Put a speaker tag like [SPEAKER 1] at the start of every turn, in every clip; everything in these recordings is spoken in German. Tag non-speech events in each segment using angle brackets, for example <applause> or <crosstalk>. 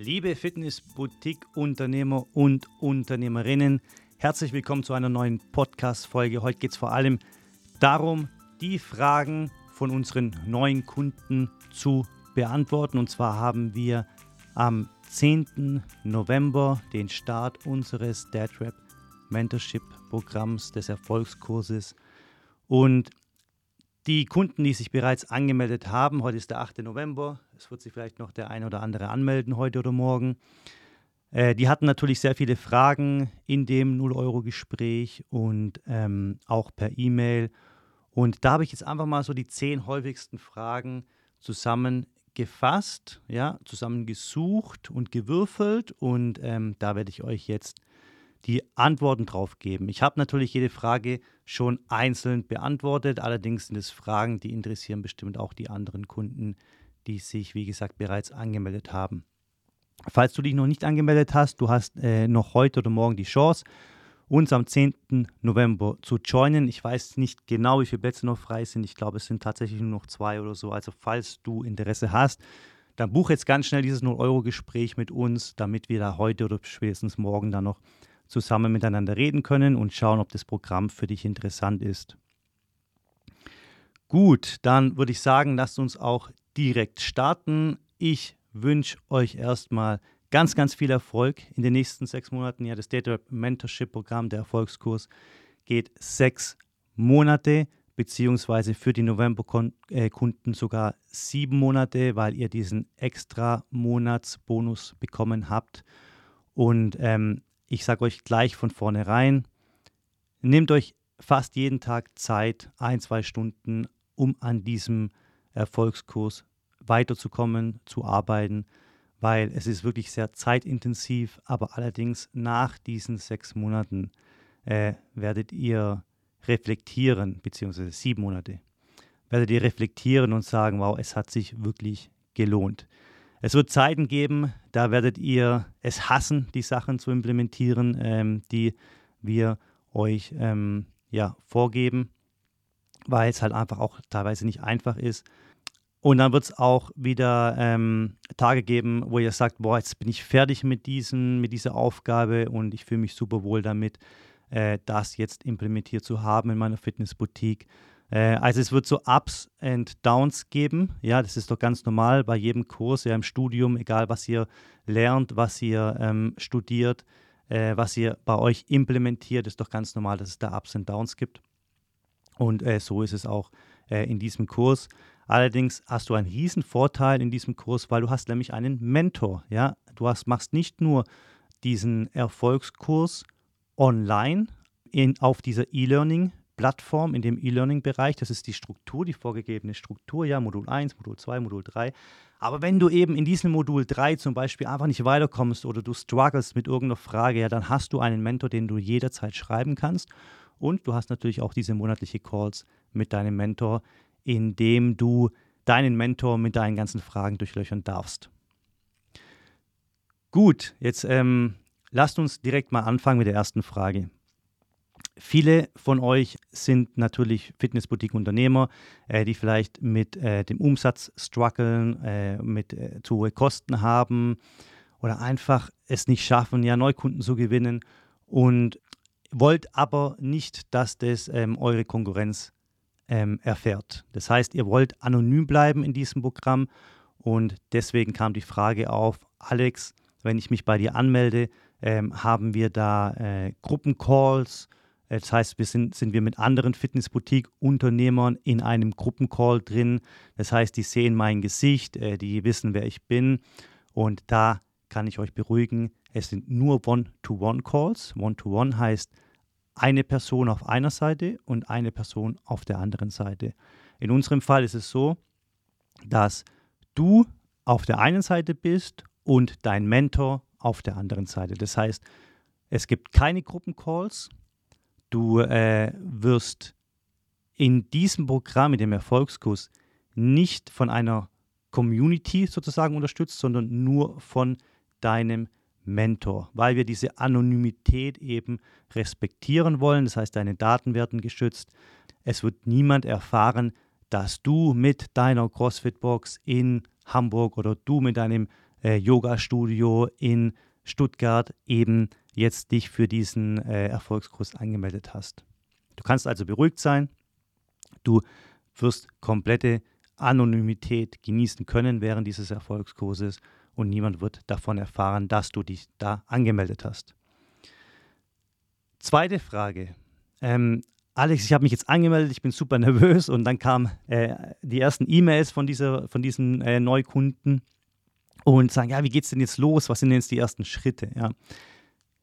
[SPEAKER 1] Liebe Fitness-Boutique-Unternehmer und Unternehmerinnen, herzlich willkommen zu einer neuen Podcast-Folge. Heute geht es vor allem darum, die Fragen von unseren neuen Kunden zu beantworten. Und zwar haben wir am 10. November den Start unseres DadRap Mentorship Programms des Erfolgskurses. Und die Kunden, die sich bereits angemeldet haben, heute ist der 8. November, es wird sich vielleicht noch der eine oder andere anmelden heute oder morgen. Äh, die hatten natürlich sehr viele Fragen in dem 0-Euro-Gespräch und ähm, auch per E-Mail. Und da habe ich jetzt einfach mal so die zehn häufigsten Fragen zusammengefasst, ja, zusammengesucht und gewürfelt. Und ähm, da werde ich euch jetzt die Antworten drauf geben. Ich habe natürlich jede Frage schon einzeln beantwortet, allerdings sind es Fragen, die interessieren bestimmt auch die anderen Kunden, die sich, wie gesagt, bereits angemeldet haben. Falls du dich noch nicht angemeldet hast, du hast äh, noch heute oder morgen die Chance, uns am 10. November zu joinen. Ich weiß nicht genau, wie viele Plätze noch frei sind. Ich glaube, es sind tatsächlich nur noch zwei oder so. Also falls du Interesse hast, dann buch jetzt ganz schnell dieses 0-Euro-Gespräch mit uns, damit wir da heute oder spätestens morgen dann noch zusammen miteinander reden können und schauen, ob das Programm für dich interessant ist. Gut, dann würde ich sagen, lasst uns auch direkt starten. Ich wünsche euch erstmal ganz, ganz viel Erfolg in den nächsten sechs Monaten. Ja, das Data Mentorship Programm, der Erfolgskurs, geht sechs Monate, beziehungsweise für die November-Kunden sogar sieben Monate, weil ihr diesen extra Monatsbonus bekommen habt. Und ähm, ich sage euch gleich von vornherein, nehmt euch fast jeden Tag Zeit, ein, zwei Stunden, um an diesem Erfolgskurs weiterzukommen, zu arbeiten, weil es ist wirklich sehr zeitintensiv, aber allerdings nach diesen sechs Monaten äh, werdet ihr reflektieren, beziehungsweise sieben Monate, werdet ihr reflektieren und sagen, wow, es hat sich wirklich gelohnt. Es wird Zeiten geben, da werdet ihr es hassen, die Sachen zu implementieren, ähm, die wir euch ähm, ja, vorgeben, weil es halt einfach auch teilweise nicht einfach ist. Und dann wird es auch wieder ähm, Tage geben, wo ihr sagt, boah, jetzt bin ich fertig mit, diesen, mit dieser Aufgabe und ich fühle mich super wohl damit, äh, das jetzt implementiert zu haben in meiner Fitnessboutique. Äh, also es wird so Ups and Downs geben. Ja, das ist doch ganz normal bei jedem Kurs, ja im Studium, egal was ihr lernt, was ihr ähm, studiert, äh, was ihr bei euch implementiert, ist doch ganz normal, dass es da Ups and Downs gibt. Und äh, so ist es auch äh, in diesem Kurs. Allerdings hast du einen riesen Vorteil in diesem Kurs, weil du hast nämlich einen Mentor. Ja, du hast, machst nicht nur diesen Erfolgskurs online in, auf dieser E-Learning Plattform in dem E-Learning-Bereich. Das ist die Struktur, die vorgegebene Struktur, ja, Modul 1, Modul 2, Modul 3. Aber wenn du eben in diesem Modul 3 zum Beispiel einfach nicht weiterkommst oder du struggles mit irgendeiner Frage, ja, dann hast du einen Mentor, den du jederzeit schreiben kannst. Und du hast natürlich auch diese monatliche Calls mit deinem Mentor, in dem du deinen Mentor mit deinen ganzen Fragen durchlöchern darfst. Gut, jetzt ähm, lasst uns direkt mal anfangen mit der ersten Frage. Viele von euch sind natürlich Fitnessboutique-Unternehmer, äh, die vielleicht mit äh, dem Umsatz strugglen, äh, mit äh, zu hohe Kosten haben oder einfach es nicht schaffen, ja Neukunden zu gewinnen und wollt aber nicht, dass das ähm, eure Konkurrenz ähm, erfährt. Das heißt, ihr wollt anonym bleiben in diesem Programm und deswegen kam die Frage auf, Alex, wenn ich mich bei dir anmelde, ähm, haben wir da äh, Gruppencalls, äh, das heißt, wir sind, sind wir mit anderen Fitnessboutique-Unternehmern in einem Gruppencall drin. Das heißt, die sehen mein Gesicht, äh, die wissen, wer ich bin. Und da kann ich euch beruhigen, es sind nur One-to-One-Calls. One-to-One heißt eine Person auf einer Seite und eine Person auf der anderen Seite. In unserem Fall ist es so, dass du auf der einen Seite bist und dein Mentor auf der anderen Seite. Das heißt, es gibt keine Gruppencalls, Du äh, wirst in diesem Programm, in dem Erfolgskurs, nicht von einer Community sozusagen unterstützt, sondern nur von deinem Mentor, weil wir diese Anonymität eben respektieren wollen. Das heißt, deine Daten werden geschützt. Es wird niemand erfahren, dass du mit deiner CrossFit-Box in Hamburg oder du mit deinem äh, Yoga-Studio in Stuttgart eben jetzt dich für diesen äh, Erfolgskurs angemeldet hast. Du kannst also beruhigt sein. Du wirst komplette Anonymität genießen können während dieses Erfolgskurses und niemand wird davon erfahren, dass du dich da angemeldet hast. Zweite Frage. Ähm, Alex, ich habe mich jetzt angemeldet, ich bin super nervös und dann kamen äh, die ersten E-Mails von, von diesem äh, Neukunden und sagen, ja, wie geht es denn jetzt los? Was sind denn jetzt die ersten Schritte? Ja.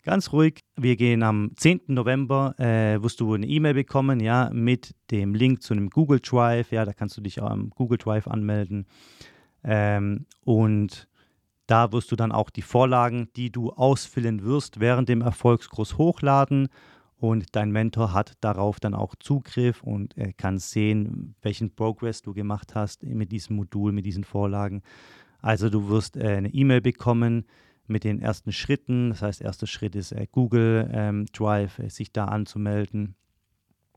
[SPEAKER 1] Ganz ruhig, wir gehen am 10. November, äh, wirst du eine E-Mail bekommen, ja, mit dem Link zu einem Google Drive, ja, da kannst du dich auch am Google Drive anmelden. Ähm, und da wirst du dann auch die Vorlagen, die du ausfüllen wirst, während dem Erfolgskurs hochladen. Und dein Mentor hat darauf dann auch Zugriff und kann sehen, welchen Progress du gemacht hast mit diesem Modul, mit diesen Vorlagen. Also du wirst äh, eine E-Mail bekommen mit den ersten Schritten. Das heißt, erster Schritt ist äh, Google ähm, Drive, äh, sich da anzumelden.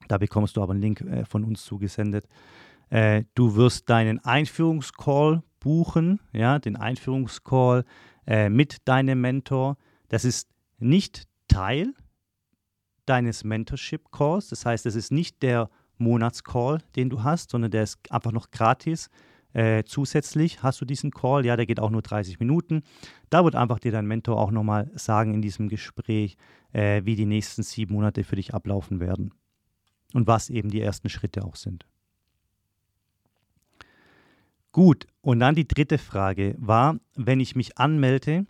[SPEAKER 1] Da bekommst du aber einen Link von uns zugesendet. Du wirst deinen Einführungscall buchen, ja, den Einführungscall äh, mit deinem Mentor. Das ist nicht Teil deines Mentorship-Calls. Das heißt, es ist nicht der Monatscall, den du hast, sondern der ist einfach noch gratis. Äh, zusätzlich hast du diesen Call, ja, der geht auch nur 30 Minuten. Da wird einfach dir dein Mentor auch nochmal sagen in diesem Gespräch, äh, wie die nächsten sieben Monate für dich ablaufen werden und was eben die ersten Schritte auch sind. Gut, und dann die dritte Frage war, wenn ich mich anmelde,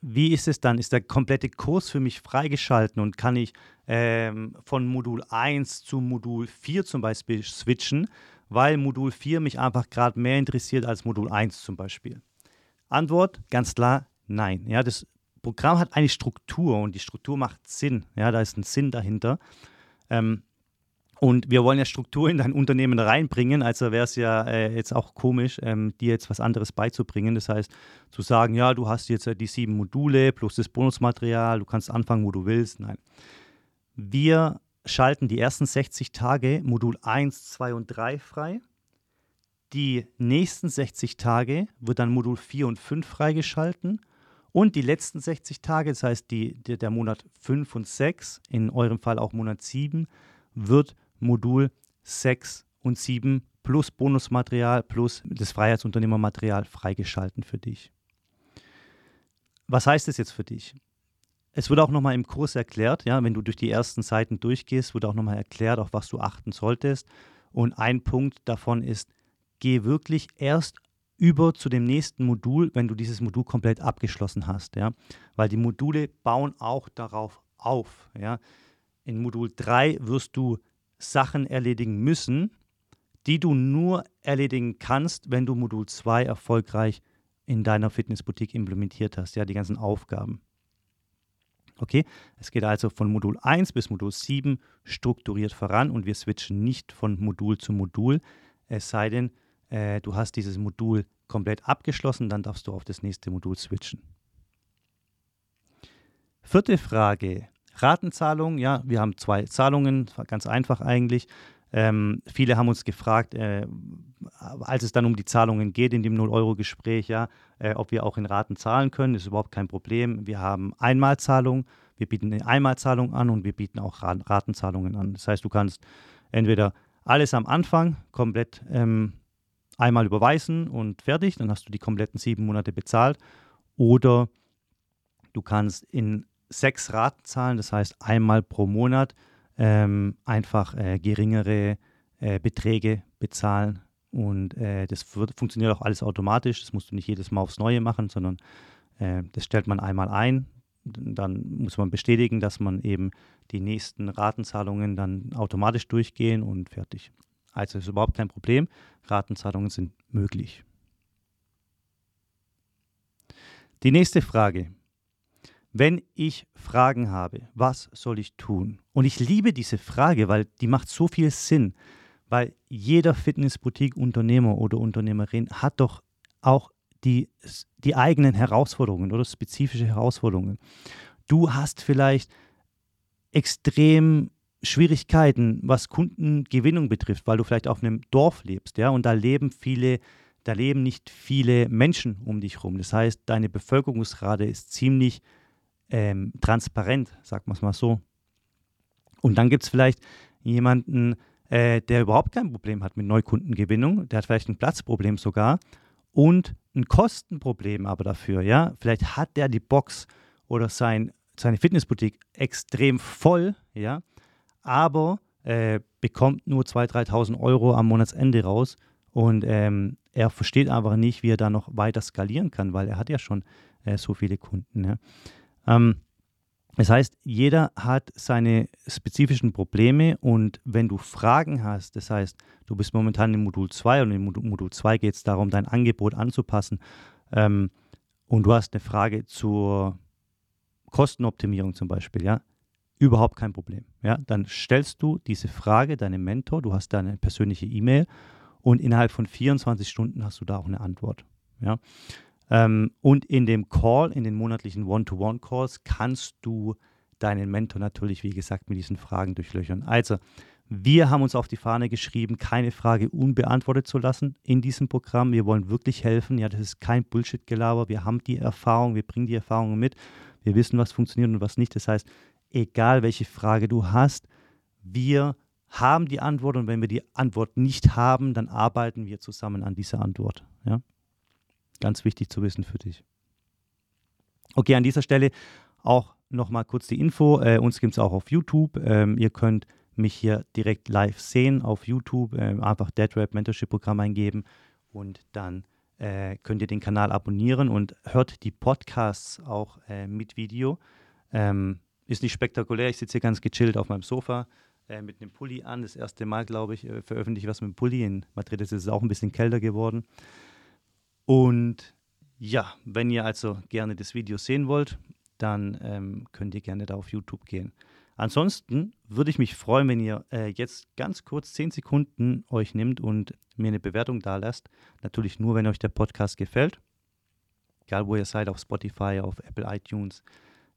[SPEAKER 1] wie ist es dann? Ist der komplette Kurs für mich freigeschalten und kann ich ähm, von Modul 1 zu Modul 4 zum Beispiel switchen? weil Modul 4 mich einfach gerade mehr interessiert als Modul 1 zum Beispiel? Antwort ganz klar, nein. Ja, das Programm hat eine Struktur und die Struktur macht Sinn. Ja, da ist ein Sinn dahinter. Ähm, und wir wollen ja Struktur in dein Unternehmen reinbringen, also wäre es ja äh, jetzt auch komisch, ähm, dir jetzt was anderes beizubringen. Das heißt, zu sagen, ja, du hast jetzt äh, die sieben Module plus das Bonusmaterial, du kannst anfangen, wo du willst. Nein. Wir schalten die ersten 60 Tage Modul 1, 2 und 3 frei. Die nächsten 60 Tage wird dann Modul 4 und 5 freigeschalten. Und die letzten 60 Tage, das heißt die, der Monat 5 und 6, in eurem Fall auch Monat 7, wird Modul 6 und 7 plus Bonusmaterial plus das Freiheitsunternehmermaterial freigeschalten für dich. Was heißt das jetzt für dich? Es wird auch nochmal im Kurs erklärt, ja, wenn du durch die ersten Seiten durchgehst, wird auch nochmal erklärt, auf was du achten solltest. Und ein Punkt davon ist, geh wirklich erst über zu dem nächsten Modul, wenn du dieses Modul komplett abgeschlossen hast, ja, weil die Module bauen auch darauf auf, ja. In Modul 3 wirst du Sachen erledigen müssen, die du nur erledigen kannst, wenn du Modul 2 erfolgreich in deiner Fitnessboutique implementiert hast, ja, die ganzen Aufgaben. Okay, es geht also von Modul 1 bis Modul 7 strukturiert voran und wir switchen nicht von Modul zu Modul, es sei denn, äh, du hast dieses Modul komplett abgeschlossen, dann darfst du auf das nächste Modul switchen. Vierte Frage. Ratenzahlung, ja, wir haben zwei Zahlungen, ganz einfach eigentlich. Ähm, viele haben uns gefragt, äh, als es dann um die Zahlungen geht in dem 0-Euro-Gespräch, ja, äh, ob wir auch in Raten zahlen können, ist überhaupt kein Problem. Wir haben Einmalzahlung, wir bieten eine Einmalzahlung an und wir bieten auch Ratenzahlungen an. Das heißt, du kannst entweder alles am Anfang komplett ähm, einmal überweisen und fertig, dann hast du die kompletten sieben Monate bezahlt. Oder du kannst in sechs Raten zahlen, das heißt einmal pro Monat ähm, einfach äh, geringere äh, Beträge bezahlen. Und äh, das wird, funktioniert auch alles automatisch. Das musst du nicht jedes Mal aufs Neue machen, sondern äh, das stellt man einmal ein. Dann muss man bestätigen, dass man eben die nächsten Ratenzahlungen dann automatisch durchgehen und fertig. Also ist überhaupt kein Problem. Ratenzahlungen sind möglich. Die nächste Frage. Wenn ich Fragen habe, was soll ich tun? Und ich liebe diese Frage, weil die macht so viel Sinn, weil jeder Fitnessboutique-Unternehmer oder Unternehmerin hat doch auch die, die eigenen Herausforderungen oder spezifische Herausforderungen. Du hast vielleicht extrem Schwierigkeiten, was Kundengewinnung betrifft, weil du vielleicht auf einem Dorf lebst, ja, und da leben viele da leben nicht viele Menschen um dich rum. Das heißt, deine Bevölkerungsrate ist ziemlich ähm, transparent, sagt man es mal so. Und dann gibt es vielleicht jemanden, äh, der überhaupt kein Problem hat mit Neukundengewinnung, der hat vielleicht ein Platzproblem sogar und ein Kostenproblem aber dafür, ja. Vielleicht hat der die Box oder sein, seine Fitnessboutique extrem voll, ja, aber äh, bekommt nur 2.000, 3.000 Euro am Monatsende raus und ähm, er versteht einfach nicht, wie er da noch weiter skalieren kann, weil er hat ja schon äh, so viele Kunden. Ja. Ähm, das heißt, jeder hat seine spezifischen Probleme und wenn du Fragen hast, das heißt, du bist momentan im Modul 2 und im Modul 2 geht es darum, dein Angebot anzupassen ähm, und du hast eine Frage zur Kostenoptimierung zum Beispiel, ja, überhaupt kein Problem. Ja, dann stellst du diese Frage deinem Mentor, du hast deine persönliche E-Mail und innerhalb von 24 Stunden hast du da auch eine Antwort. Ja. Ähm, und in dem Call, in den monatlichen One-to-One-Calls, kannst du deinen Mentor natürlich, wie gesagt, mit diesen Fragen durchlöchern. Also, wir haben uns auf die Fahne geschrieben, keine Frage unbeantwortet zu lassen in diesem Programm. Wir wollen wirklich helfen. Ja, das ist kein Bullshit-Gelaber. Wir haben die Erfahrung, wir bringen die Erfahrungen mit. Wir wissen, was funktioniert und was nicht. Das heißt, egal welche Frage du hast, wir haben die Antwort und wenn wir die Antwort nicht haben, dann arbeiten wir zusammen an dieser Antwort. Ja? Ganz wichtig zu wissen für dich. Okay, an dieser Stelle auch nochmal kurz die Info. Äh, uns gibt es auch auf YouTube. Ähm, ihr könnt mich hier direkt live sehen auf YouTube. Ähm, einfach DeadRap Mentorship Programm eingeben und dann äh, könnt ihr den Kanal abonnieren und hört die Podcasts auch äh, mit Video. Ähm, ist nicht spektakulär. Ich sitze hier ganz gechillt auf meinem Sofa äh, mit einem Pulli an. Das erste Mal, glaube ich, äh, veröffentliche ich was mit dem Pulli. In Madrid ist es auch ein bisschen kälter geworden. Und ja, wenn ihr also gerne das Video sehen wollt, dann ähm, könnt ihr gerne da auf YouTube gehen. Ansonsten würde ich mich freuen, wenn ihr äh, jetzt ganz kurz 10 Sekunden euch nimmt und mir eine Bewertung da lasst. Natürlich nur, wenn euch der Podcast gefällt. Egal, wo ihr seid, auf Spotify, auf Apple iTunes.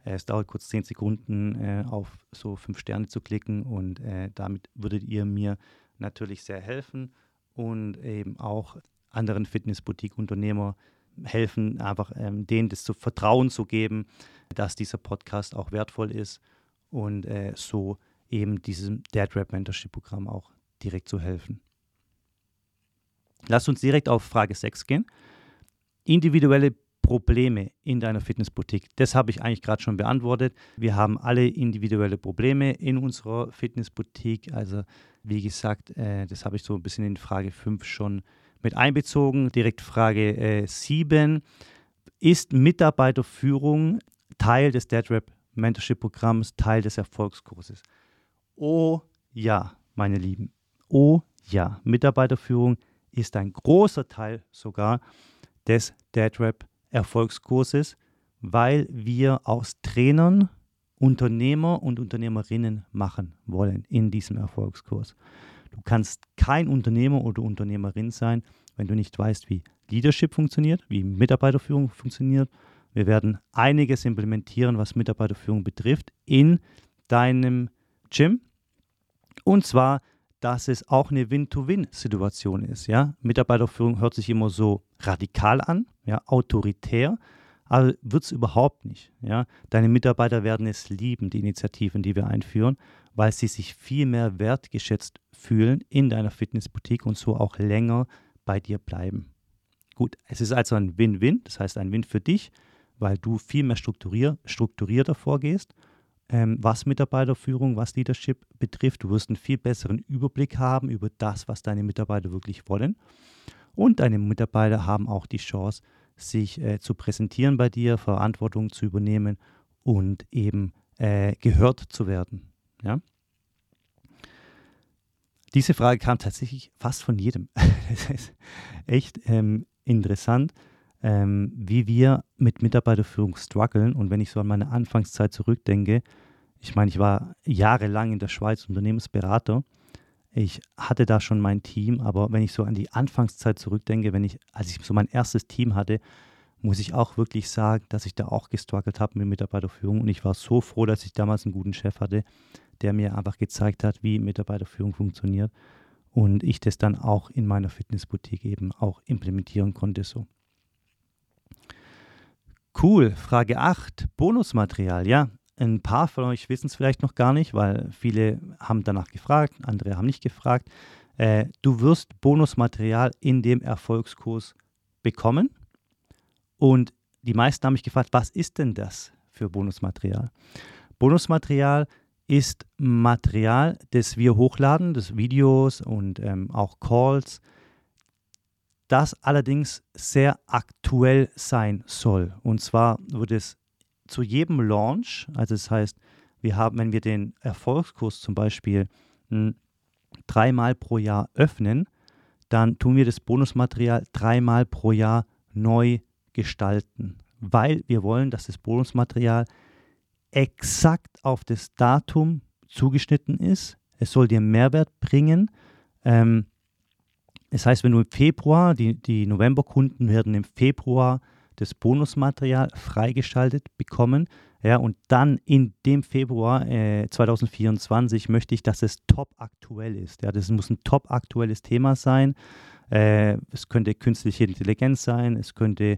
[SPEAKER 1] Äh, es dauert kurz 10 Sekunden, äh, auf so 5 Sterne zu klicken und äh, damit würdet ihr mir natürlich sehr helfen und eben auch anderen Fitnessboutique-Unternehmer helfen, einfach ähm, denen das zu Vertrauen zu geben, dass dieser Podcast auch wertvoll ist und äh, so eben diesem Dead Rap Mentorship Programm auch direkt zu helfen. Lass uns direkt auf Frage 6 gehen. Individuelle Probleme in deiner Fitnessboutique? Das habe ich eigentlich gerade schon beantwortet. Wir haben alle individuelle Probleme in unserer Fitnessboutique. Also wie gesagt, äh, das habe ich so ein bisschen in Frage 5 schon mit einbezogen. Direkt Frage äh, 7. Ist Mitarbeiterführung Teil des DeadRap Mentorship Programms, Teil des Erfolgskurses? Oh ja, meine Lieben. Oh ja, Mitarbeiterführung ist ein großer Teil sogar des DeadRap Erfolgskurses, weil wir aus Trainern Unternehmer und Unternehmerinnen machen wollen in diesem Erfolgskurs. Du kannst kein Unternehmer oder Unternehmerin sein, wenn du nicht weißt, wie Leadership funktioniert, wie Mitarbeiterführung funktioniert. Wir werden einiges implementieren, was Mitarbeiterführung betrifft, in deinem Gym. Und zwar, dass es auch eine Win-to-Win-Situation ist. Ja? Mitarbeiterführung hört sich immer so radikal an, ja, autoritär, aber wird es überhaupt nicht. Ja? Deine Mitarbeiter werden es lieben, die Initiativen, die wir einführen, weil sie sich viel mehr wertgeschätzt fühlen in deiner Fitnessboutique und so auch länger bei dir bleiben. Gut, es ist also ein Win-Win, das heißt ein Win für dich, weil du viel mehr strukturier, strukturierter vorgehst, ähm, was Mitarbeiterführung, was Leadership betrifft. Du wirst einen viel besseren Überblick haben über das, was deine Mitarbeiter wirklich wollen. Und deine Mitarbeiter haben auch die Chance, sich äh, zu präsentieren bei dir, Verantwortung zu übernehmen und eben äh, gehört zu werden. Ja? Diese Frage kam tatsächlich fast von jedem. <laughs> das ist echt ähm, interessant, ähm, wie wir mit Mitarbeiterführung strugglen. Und wenn ich so an meine Anfangszeit zurückdenke, ich meine, ich war jahrelang in der Schweiz Unternehmensberater. Ich hatte da schon mein Team, aber wenn ich so an die Anfangszeit zurückdenke, wenn ich, als ich so mein erstes Team hatte, muss ich auch wirklich sagen, dass ich da auch gestruggelt habe mit Mitarbeiterführung. Und ich war so froh, dass ich damals einen guten Chef hatte, der mir einfach gezeigt hat, wie Mitarbeiterführung funktioniert. und ich das dann auch in meiner Fitnessboutique eben auch implementieren konnte so. Cool, Frage 8, Bonusmaterial. Ja, ein paar von euch wissen es vielleicht noch gar nicht, weil viele haben danach gefragt, andere haben nicht gefragt. Äh, du wirst Bonusmaterial in dem Erfolgskurs bekommen. Und die meisten haben mich gefragt, was ist denn das für Bonusmaterial? Bonusmaterial ist Material, das wir hochladen, das Videos und ähm, auch Calls, das allerdings sehr aktuell sein soll. Und zwar wird es zu jedem Launch, also das heißt, wir haben, wenn wir den Erfolgskurs zum Beispiel hm, dreimal pro Jahr öffnen, dann tun wir das Bonusmaterial dreimal pro Jahr neu gestalten, weil wir wollen, dass das Bonusmaterial exakt auf das Datum zugeschnitten ist. Es soll dir Mehrwert bringen. Ähm, das heißt, wenn du im Februar, die, die Novemberkunden werden im Februar das Bonusmaterial freigeschaltet bekommen. Ja, und dann in dem Februar äh, 2024 möchte ich, dass es top aktuell ist. Ja, das muss ein top aktuelles Thema sein. Äh, es könnte künstliche Intelligenz sein, es könnte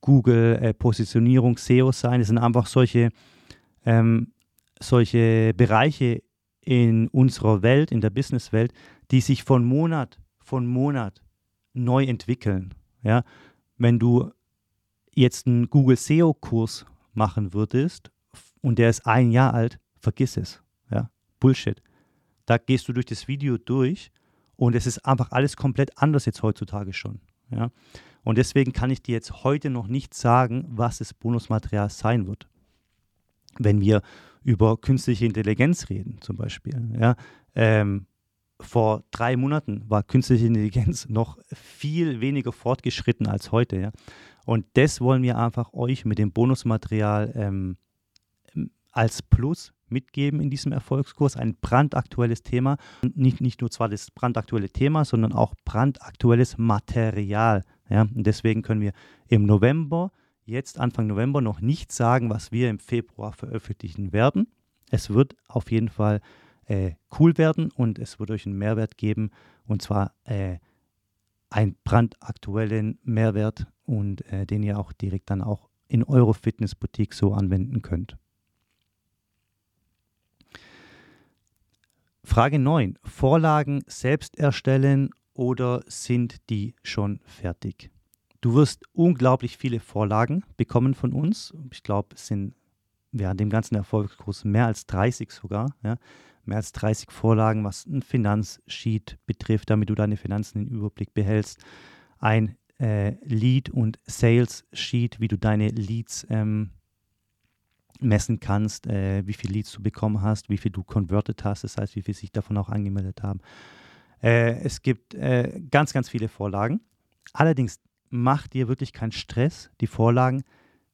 [SPEAKER 1] Google äh, Positionierung, SEO sein. Es sind einfach solche, ähm, solche Bereiche in unserer Welt, in der Businesswelt, die sich von Monat von Monat neu entwickeln. Ja, wenn du jetzt einen Google SEO-Kurs machen würdest und der ist ein Jahr alt, vergiss es. Ja? Bullshit. Da gehst du durch das Video durch und es ist einfach alles komplett anders jetzt heutzutage schon. Ja? Und deswegen kann ich dir jetzt heute noch nicht sagen, was das Bonusmaterial sein wird. Wenn wir über künstliche Intelligenz reden, zum Beispiel. Ja? Ähm, vor drei Monaten war künstliche Intelligenz <laughs> noch viel weniger fortgeschritten als heute. Ja? Und das wollen wir einfach euch mit dem Bonusmaterial ähm, als Plus mitgeben in diesem Erfolgskurs. Ein brandaktuelles Thema. Nicht, nicht nur zwar das brandaktuelle Thema, sondern auch brandaktuelles Material. Ja? Und deswegen können wir im November, jetzt Anfang November, noch nicht sagen, was wir im Februar veröffentlichen werden. Es wird auf jeden Fall äh, cool werden und es wird euch einen Mehrwert geben. Und zwar äh, einen brandaktuellen Mehrwert und äh, den ihr auch direkt dann auch in eure Fitnessboutique so anwenden könnt. Frage 9. Vorlagen selbst erstellen oder sind die schon fertig? Du wirst unglaublich viele Vorlagen bekommen von uns. Ich glaube, es sind während dem ganzen Erfolgskurs mehr als 30 sogar. Ja mehr als 30 Vorlagen, was ein Finanzsheet betrifft, damit du deine Finanzen im Überblick behältst. Ein äh, Lead- und Sales-Sheet, wie du deine Leads ähm, messen kannst, äh, wie viele Leads du bekommen hast, wie viel du converted hast, das heißt, wie viele sich davon auch angemeldet haben. Äh, es gibt äh, ganz, ganz viele Vorlagen. Allerdings mach dir wirklich keinen Stress. Die Vorlagen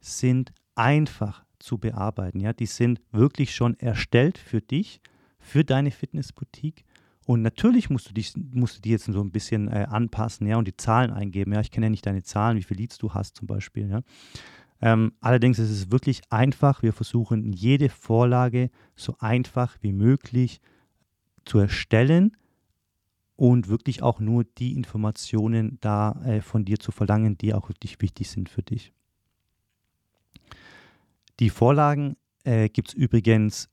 [SPEAKER 1] sind einfach zu bearbeiten. Ja? Die sind wirklich schon erstellt für dich für deine Fitnessboutique. Und natürlich musst du dich, musst du die jetzt so ein bisschen äh, anpassen, ja, und die Zahlen eingeben. Ja, ich kenne ja nicht deine Zahlen, wie viele Leads du hast zum Beispiel, ja. Ähm, allerdings ist es wirklich einfach. Wir versuchen jede Vorlage so einfach wie möglich zu erstellen und wirklich auch nur die Informationen da äh, von dir zu verlangen, die auch wirklich wichtig sind für dich. Die Vorlagen äh, gibt es übrigens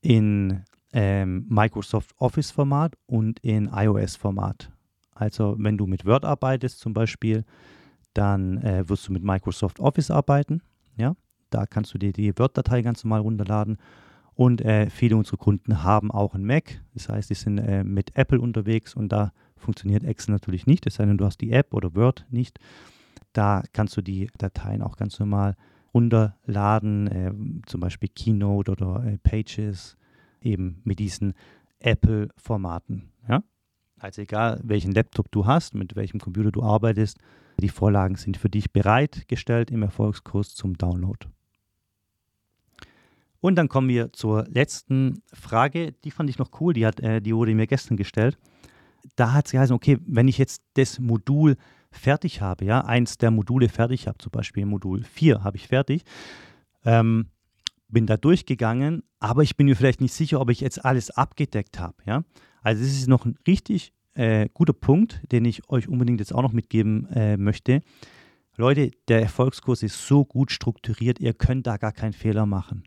[SPEAKER 1] in ähm, Microsoft Office-Format und in iOS-Format. Also wenn du mit Word arbeitest zum Beispiel, dann äh, wirst du mit Microsoft Office arbeiten. Ja? Da kannst du dir die Word-Datei ganz normal runterladen. Und äh, viele unserer Kunden haben auch ein Mac. Das heißt, die sind äh, mit Apple unterwegs und da funktioniert Excel natürlich nicht, es sei denn, du hast die App oder Word nicht. Da kannst du die Dateien auch ganz normal runterladen, äh, zum Beispiel Keynote oder äh, Pages eben mit diesen Apple-Formaten. Ja? Also egal, welchen Laptop du hast, mit welchem Computer du arbeitest, die Vorlagen sind für dich bereitgestellt im Erfolgskurs zum Download. Und dann kommen wir zur letzten Frage, die fand ich noch cool, die, hat, äh, die wurde mir gestern gestellt. Da hat es geheißen, okay, wenn ich jetzt das Modul fertig habe, ja, eins der Module fertig habe, zum Beispiel Modul 4 habe ich fertig, ähm, bin da durchgegangen, aber ich bin mir vielleicht nicht sicher, ob ich jetzt alles abgedeckt habe. Ja? Also es ist noch ein richtig äh, guter Punkt, den ich euch unbedingt jetzt auch noch mitgeben äh, möchte. Leute, der Erfolgskurs ist so gut strukturiert, ihr könnt da gar keinen Fehler machen.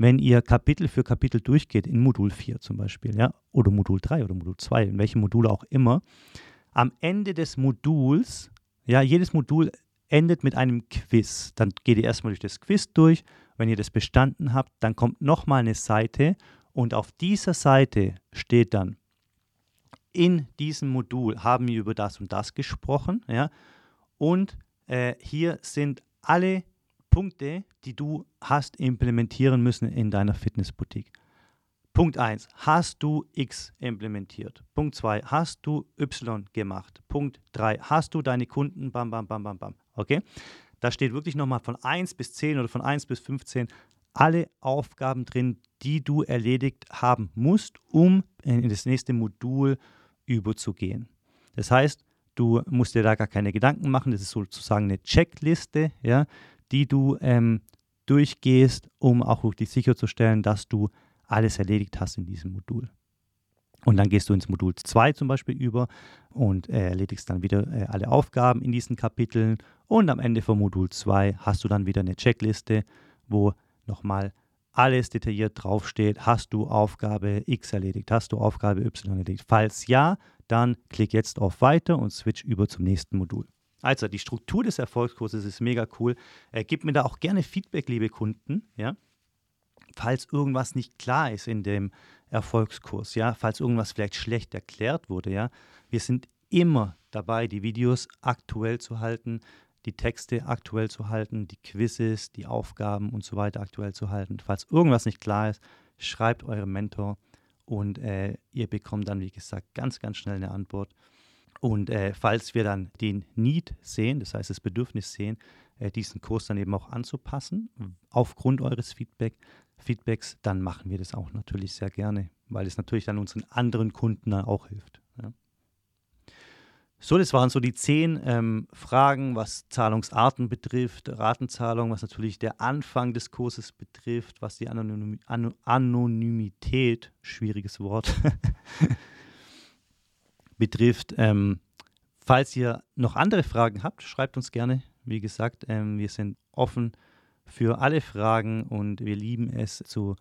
[SPEAKER 1] Wenn ihr Kapitel für Kapitel durchgeht, in Modul 4 zum Beispiel, ja, oder Modul 3 oder Modul 2, in welchem Modul auch immer, am Ende des Moduls, ja, jedes Modul endet mit einem Quiz. Dann geht ihr erstmal durch das Quiz durch. Wenn ihr das bestanden habt, dann kommt nochmal eine Seite und auf dieser Seite steht dann, in diesem Modul haben wir über das und das gesprochen, ja, und äh, hier sind alle Punkte, die du hast implementieren müssen in deiner Fitnessboutique. Punkt 1, hast du X implementiert? Punkt 2, hast du Y gemacht? Punkt 3, hast du deine Kunden? Bam, bam, bam, bam, bam. Okay? Da steht wirklich nochmal von 1 bis 10 oder von 1 bis 15 alle Aufgaben drin, die du erledigt haben musst, um in das nächste Modul überzugehen. Das heißt, Du musst dir da gar keine Gedanken machen. Das ist sozusagen eine Checkliste, ja, die du ähm, durchgehst, um auch wirklich sicherzustellen, dass du alles erledigt hast in diesem Modul. Und dann gehst du ins Modul 2 zum Beispiel über und äh, erledigst dann wieder äh, alle Aufgaben in diesen Kapiteln. Und am Ende von Modul 2 hast du dann wieder eine Checkliste, wo nochmal alles detailliert draufsteht. Hast du Aufgabe X erledigt? Hast du Aufgabe Y erledigt? Falls ja, dann klick jetzt auf Weiter und switch über zum nächsten Modul. Also, die Struktur des Erfolgskurses ist mega cool. Äh, gib mir da auch gerne Feedback, liebe Kunden, ja. Falls irgendwas nicht klar ist in dem Erfolgskurs, ja, falls irgendwas vielleicht schlecht erklärt wurde, ja. Wir sind immer dabei, die Videos aktuell zu halten, die Texte aktuell zu halten, die Quizzes, die Aufgaben und so weiter aktuell zu halten. Falls irgendwas nicht klar ist, schreibt eurem Mentor und äh, ihr bekommt dann, wie gesagt, ganz, ganz schnell eine Antwort. Und äh, falls wir dann den Need sehen, das heißt das Bedürfnis sehen, äh, diesen Kurs dann eben auch anzupassen, aufgrund eures Feedback, Feedbacks, dann machen wir das auch natürlich sehr gerne, weil es natürlich dann unseren anderen Kunden dann auch hilft. Ja. So, das waren so die zehn ähm, Fragen, was Zahlungsarten betrifft, Ratenzahlung, was natürlich der Anfang des Kurses betrifft, was die Anonym An Anonymität, schwieriges Wort, <laughs> betrifft. Ähm, falls ihr noch andere Fragen habt, schreibt uns gerne. Wie gesagt, ähm, wir sind offen für alle Fragen und wir lieben es zu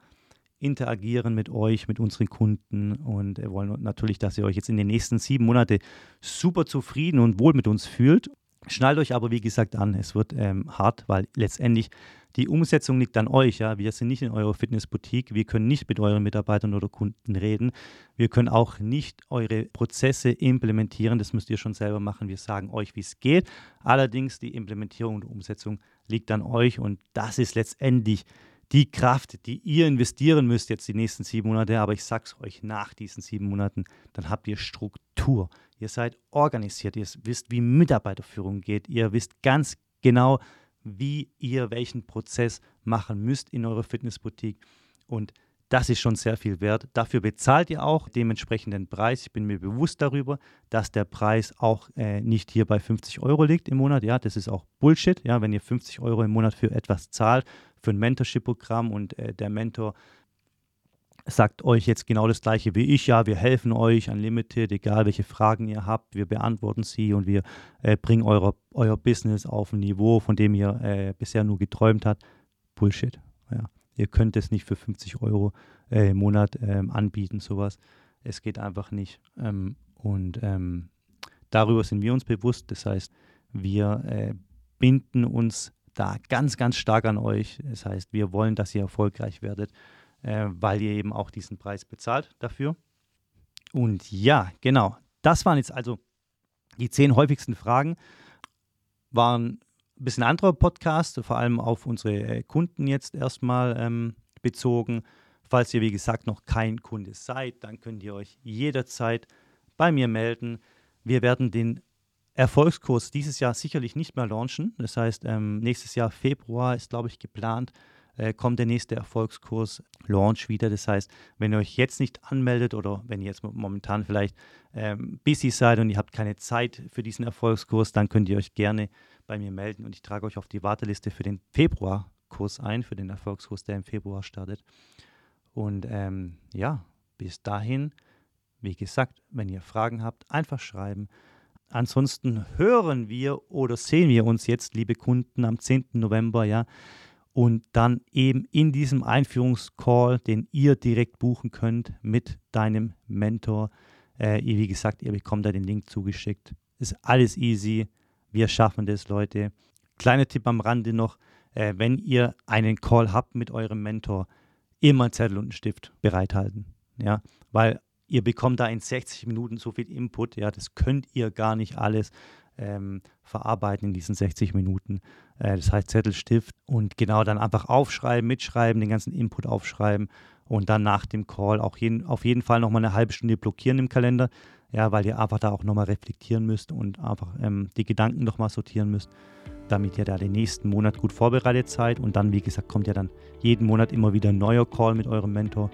[SPEAKER 1] interagieren mit euch, mit unseren Kunden und wollen natürlich, dass ihr euch jetzt in den nächsten sieben Monaten super zufrieden und wohl mit uns fühlt. Schnallt euch aber, wie gesagt, an. Es wird ähm, hart, weil letztendlich die Umsetzung liegt an euch. Ja? Wir sind nicht in eurer Fitnessboutique. Wir können nicht mit euren Mitarbeitern oder Kunden reden. Wir können auch nicht eure Prozesse implementieren. Das müsst ihr schon selber machen. Wir sagen euch, wie es geht. Allerdings die Implementierung und Umsetzung liegt an euch und das ist letztendlich die Kraft, die ihr investieren müsst jetzt die nächsten sieben Monate, aber ich sag's euch, nach diesen sieben Monaten, dann habt ihr Struktur. Ihr seid organisiert, ihr wisst, wie Mitarbeiterführung geht, ihr wisst ganz genau, wie ihr welchen Prozess machen müsst in eurer Fitnessboutique. Und das ist schon sehr viel wert. Dafür bezahlt ihr auch dementsprechenden Preis. Ich bin mir bewusst darüber, dass der Preis auch äh, nicht hier bei 50 Euro liegt im Monat. Ja, das ist auch Bullshit. Ja, wenn ihr 50 Euro im Monat für etwas zahlt, für ein Mentorship-Programm und äh, der Mentor sagt euch jetzt genau das gleiche wie ich. Ja, wir helfen euch unlimited, egal welche Fragen ihr habt, wir beantworten sie und wir äh, bringen eure, euer Business auf ein Niveau, von dem ihr äh, bisher nur geträumt habt. Bullshit. Ja. Ihr könnt es nicht für 50 Euro äh, im Monat ähm, anbieten, sowas. Es geht einfach nicht. Ähm, und ähm, darüber sind wir uns bewusst. Das heißt, wir äh, binden uns da ganz, ganz stark an euch. Das heißt, wir wollen, dass ihr erfolgreich werdet, äh, weil ihr eben auch diesen Preis bezahlt dafür. Und ja, genau. Das waren jetzt also die zehn häufigsten Fragen. Waren ein bisschen anderer Podcast, vor allem auf unsere äh, Kunden jetzt erstmal ähm, bezogen. Falls ihr, wie gesagt, noch kein Kunde seid, dann könnt ihr euch jederzeit bei mir melden. Wir werden den Erfolgskurs dieses Jahr sicherlich nicht mehr launchen. Das heißt, ähm, nächstes Jahr Februar ist, glaube ich, geplant, äh, kommt der nächste Erfolgskurs Launch wieder. Das heißt, wenn ihr euch jetzt nicht anmeldet oder wenn ihr jetzt momentan vielleicht ähm, busy seid und ihr habt keine Zeit für diesen Erfolgskurs, dann könnt ihr euch gerne bei mir melden und ich trage euch auf die Warteliste für den Februarkurs ein, für den Erfolgskurs, der im Februar startet. Und ähm, ja, bis dahin Wie gesagt, wenn ihr Fragen habt, einfach schreiben. Ansonsten hören wir oder sehen wir uns jetzt, liebe Kunden, am 10. November, ja. Und dann eben in diesem Einführungscall, den ihr direkt buchen könnt mit deinem Mentor. Äh, wie gesagt, ihr bekommt da den Link zugeschickt. Ist alles easy. Wir schaffen das, Leute. Kleiner Tipp am Rande noch, äh, wenn ihr einen Call habt mit eurem Mentor, immer Zettel und einen Stift bereithalten. Ja, weil ihr bekommt da in 60 Minuten so viel Input, ja, das könnt ihr gar nicht alles ähm, verarbeiten in diesen 60 Minuten. Äh, das heißt Zettel, Stift und genau dann einfach aufschreiben, mitschreiben, den ganzen Input aufschreiben und dann nach dem Call auch jeden, auf jeden Fall nochmal eine halbe Stunde blockieren im Kalender, ja, weil ihr einfach da auch nochmal reflektieren müsst und einfach ähm, die Gedanken nochmal sortieren müsst, damit ihr da den nächsten Monat gut vorbereitet seid und dann, wie gesagt, kommt ja dann jeden Monat immer wieder ein neuer Call mit eurem Mentor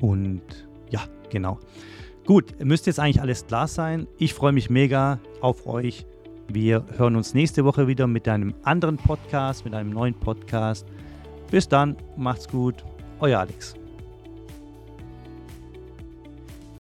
[SPEAKER 1] und ja, genau. Gut, müsste jetzt eigentlich alles klar sein. Ich freue mich mega auf euch. Wir hören uns nächste Woche wieder mit einem anderen Podcast, mit einem neuen Podcast. Bis dann, macht's gut, euer Alex.